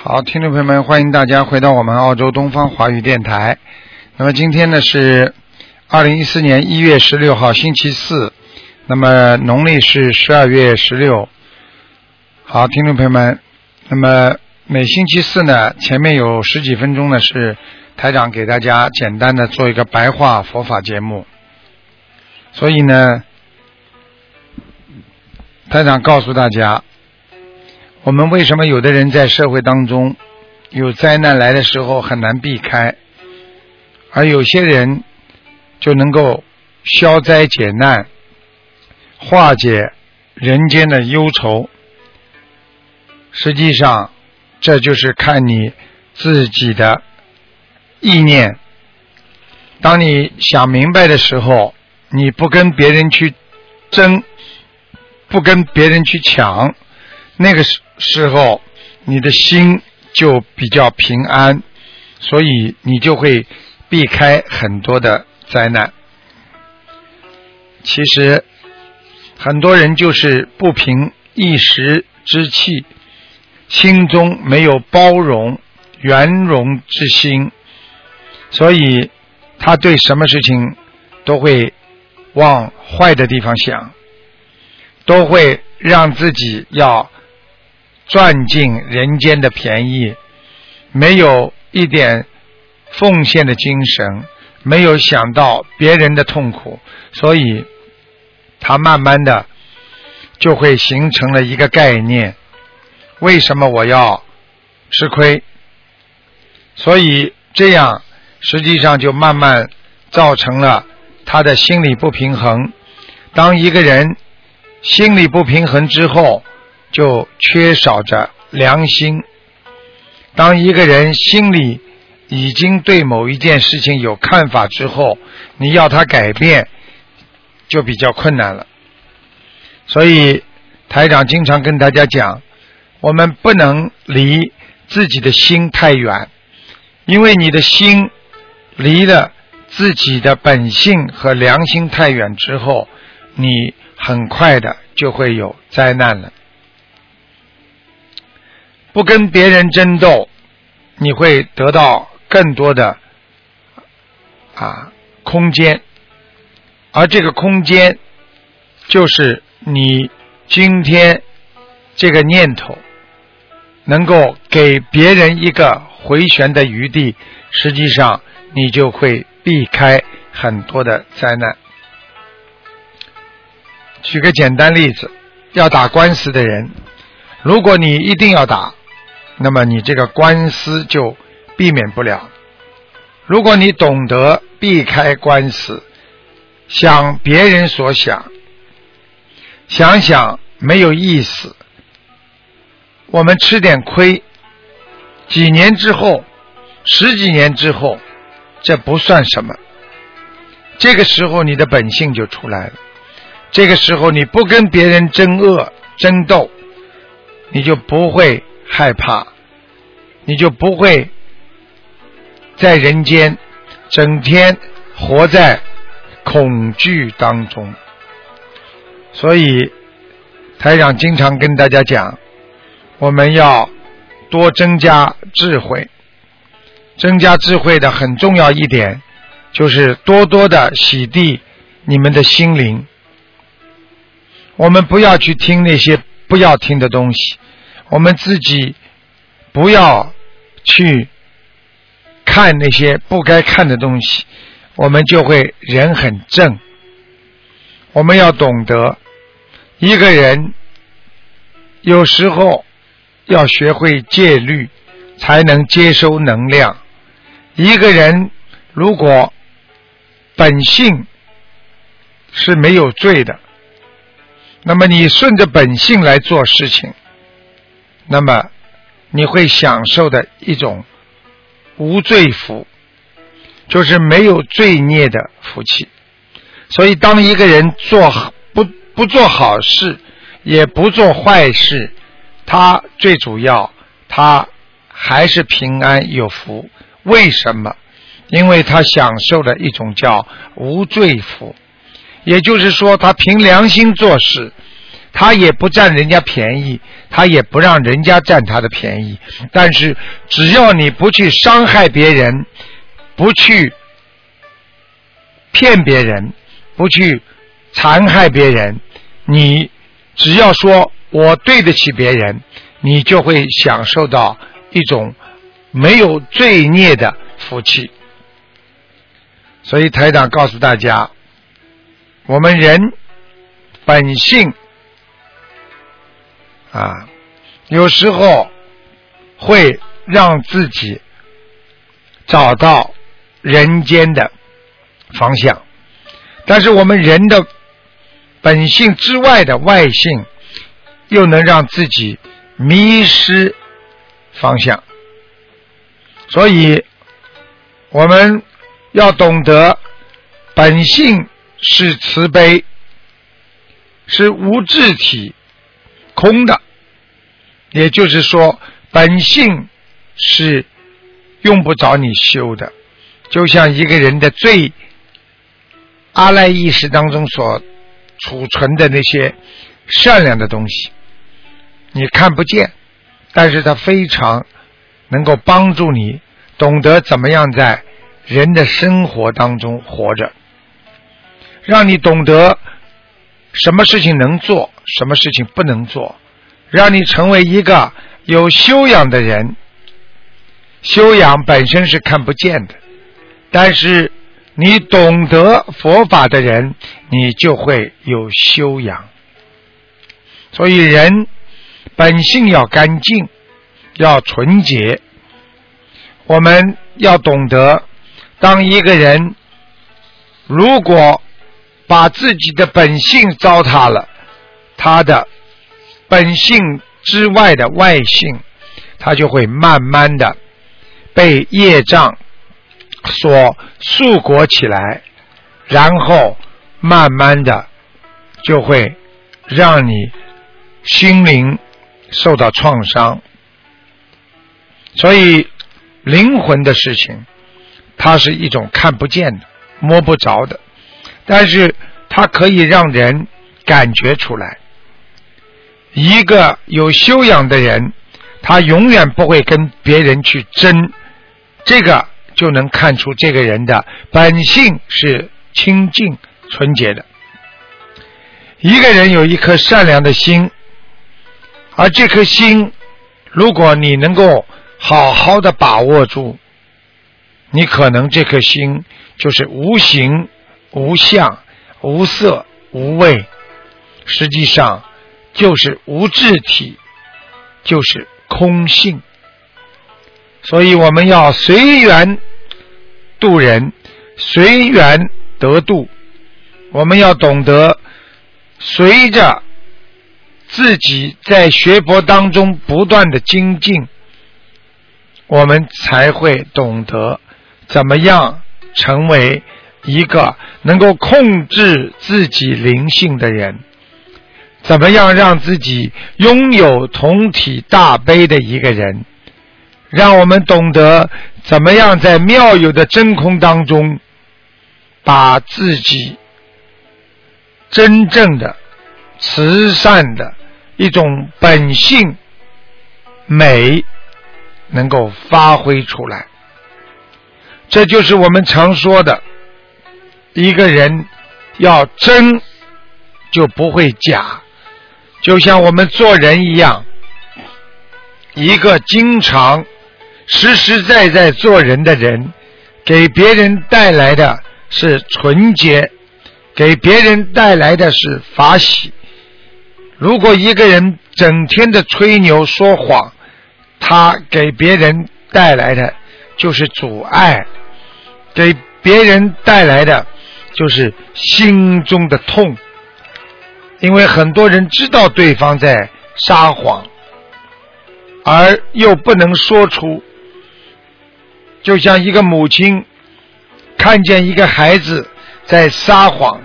好，听众朋友们，欢迎大家回到我们澳洲东方华语电台。那么今天呢是二零一四年一月十六号，星期四。那么农历是十二月十六。好，听众朋友们，那么每星期四呢，前面有十几分钟呢是台长给大家简单的做一个白话佛法节目。所以呢，台长告诉大家。我们为什么有的人在社会当中有灾难来的时候很难避开，而有些人就能够消灾解难、化解人间的忧愁？实际上，这就是看你自己的意念。当你想明白的时候，你不跟别人去争，不跟别人去抢，那个时。时候，你的心就比较平安，所以你就会避开很多的灾难。其实，很多人就是不平一时之气，心中没有包容、圆融之心，所以他对什么事情都会往坏的地方想，都会让自己要。赚尽人间的便宜，没有一点奉献的精神，没有想到别人的痛苦，所以他慢慢的就会形成了一个概念：为什么我要吃亏？所以这样实际上就慢慢造成了他的心理不平衡。当一个人心理不平衡之后，就缺少着良心。当一个人心里已经对某一件事情有看法之后，你要他改变就比较困难了。所以台长经常跟大家讲，我们不能离自己的心太远，因为你的心离了自己的本性和良心太远之后，你很快的就会有灾难了。不跟别人争斗，你会得到更多的啊空间，而这个空间就是你今天这个念头能够给别人一个回旋的余地，实际上你就会避开很多的灾难。举个简单例子，要打官司的人，如果你一定要打。那么你这个官司就避免不了。如果你懂得避开官司，想别人所想，想想没有意思，我们吃点亏，几年之后，十几年之后，这不算什么。这个时候你的本性就出来了。这个时候你不跟别人争恶争斗，你就不会。害怕，你就不会在人间整天活在恐惧当中。所以台长经常跟大家讲，我们要多增加智慧。增加智慧的很重要一点，就是多多的洗涤你们的心灵。我们不要去听那些不要听的东西。我们自己不要去看那些不该看的东西，我们就会人很正。我们要懂得，一个人有时候要学会戒律，才能接收能量。一个人如果本性是没有罪的，那么你顺着本性来做事情，那么你会享受的一种无罪福，就是没有罪孽的福气。所以，当一个人做不不做好事，也不做坏事，他最主要他还是平安有福。为什么？因为他享受了一种叫无罪福，也就是说，他凭良心做事，他也不占人家便宜，他也不让人家占他的便宜。但是，只要你不去伤害别人，不去骗别人。不去残害别人，你只要说我对得起别人，你就会享受到一种没有罪孽的福气。所以台长告诉大家，我们人本性啊，有时候会让自己找到人间的方向。但是我们人的本性之外的外性，又能让自己迷失方向。所以，我们要懂得本性是慈悲，是无智体空的。也就是说，本性是用不着你修的，就像一个人的最。阿赖意识当中所储存的那些善良的东西，你看不见，但是它非常能够帮助你懂得怎么样在人的生活当中活着，让你懂得什么事情能做，什么事情不能做，让你成为一个有修养的人。修养本身是看不见的，但是。你懂得佛法的人，你就会有修养。所以人本性要干净，要纯洁。我们要懂得，当一个人如果把自己的本性糟蹋了，他的本性之外的外性，他就会慢慢的被业障。所束裹起来，然后慢慢的就会让你心灵受到创伤。所以灵魂的事情，它是一种看不见的、摸不着的，但是它可以让人感觉出来。一个有修养的人，他永远不会跟别人去争这个。就能看出这个人的本性是清净纯洁的。一个人有一颗善良的心，而这颗心，如果你能够好好的把握住，你可能这颗心就是无形、无相、无色、无味，实际上就是无智体，就是空性。所以我们要随缘度人，随缘得度。我们要懂得，随着自己在学佛当中不断的精进，我们才会懂得怎么样成为一个能够控制自己灵性的人，怎么样让自己拥有同体大悲的一个人。让我们懂得怎么样在妙有的真空当中，把自己真正的慈善的一种本性美能够发挥出来。这就是我们常说的，一个人要真就不会假，就像我们做人一样，一个经常。实实在在做人的人，给别人带来的是纯洁，给别人带来的是法喜。如果一个人整天的吹牛说谎，他给别人带来的就是阻碍，给别人带来的就是心中的痛，因为很多人知道对方在撒谎，而又不能说出，就像一个母亲看见一个孩子在撒谎，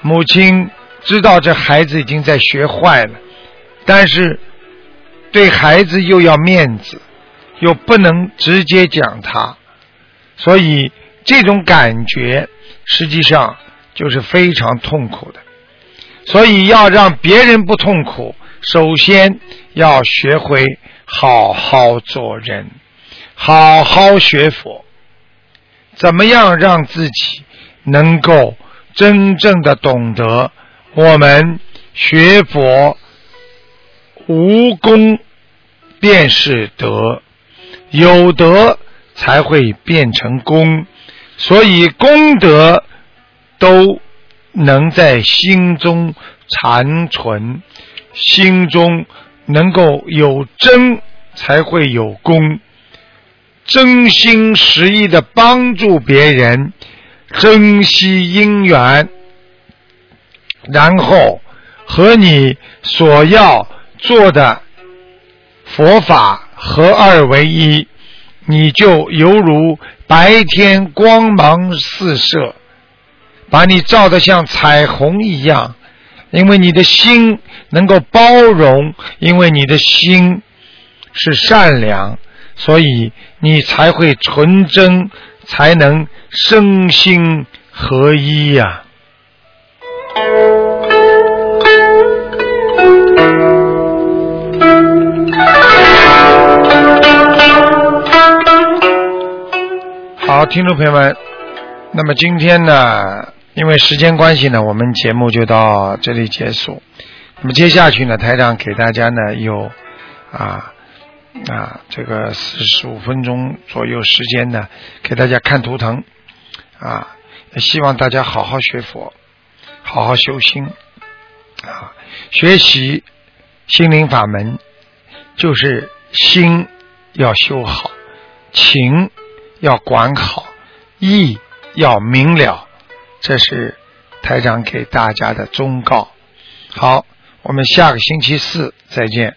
母亲知道这孩子已经在学坏了，但是对孩子又要面子，又不能直接讲他，所以这种感觉。实际上就是非常痛苦的，所以要让别人不痛苦，首先要学会好好做人，好好学佛。怎么样让自己能够真正的懂得，我们学佛无功便是德，有德才会变成功。所以功德都能在心中残存，心中能够有真，才会有功。真心实意的帮助别人，珍惜因缘，然后和你所要做的佛法合二为一，你就犹如。白天光芒四射，把你照得像彩虹一样，因为你的心能够包容，因为你的心是善良，所以你才会纯真，才能身心合一呀。好，听众朋友们，那么今天呢，因为时间关系呢，我们节目就到这里结束。那么接下去呢，台长给大家呢有啊啊这个四十五分钟左右时间呢，给大家看图腾啊，希望大家好好学佛，好好修心啊，学习心灵法门，就是心要修好，情。要管好，意要明了，这是台长给大家的忠告。好，我们下个星期四再见。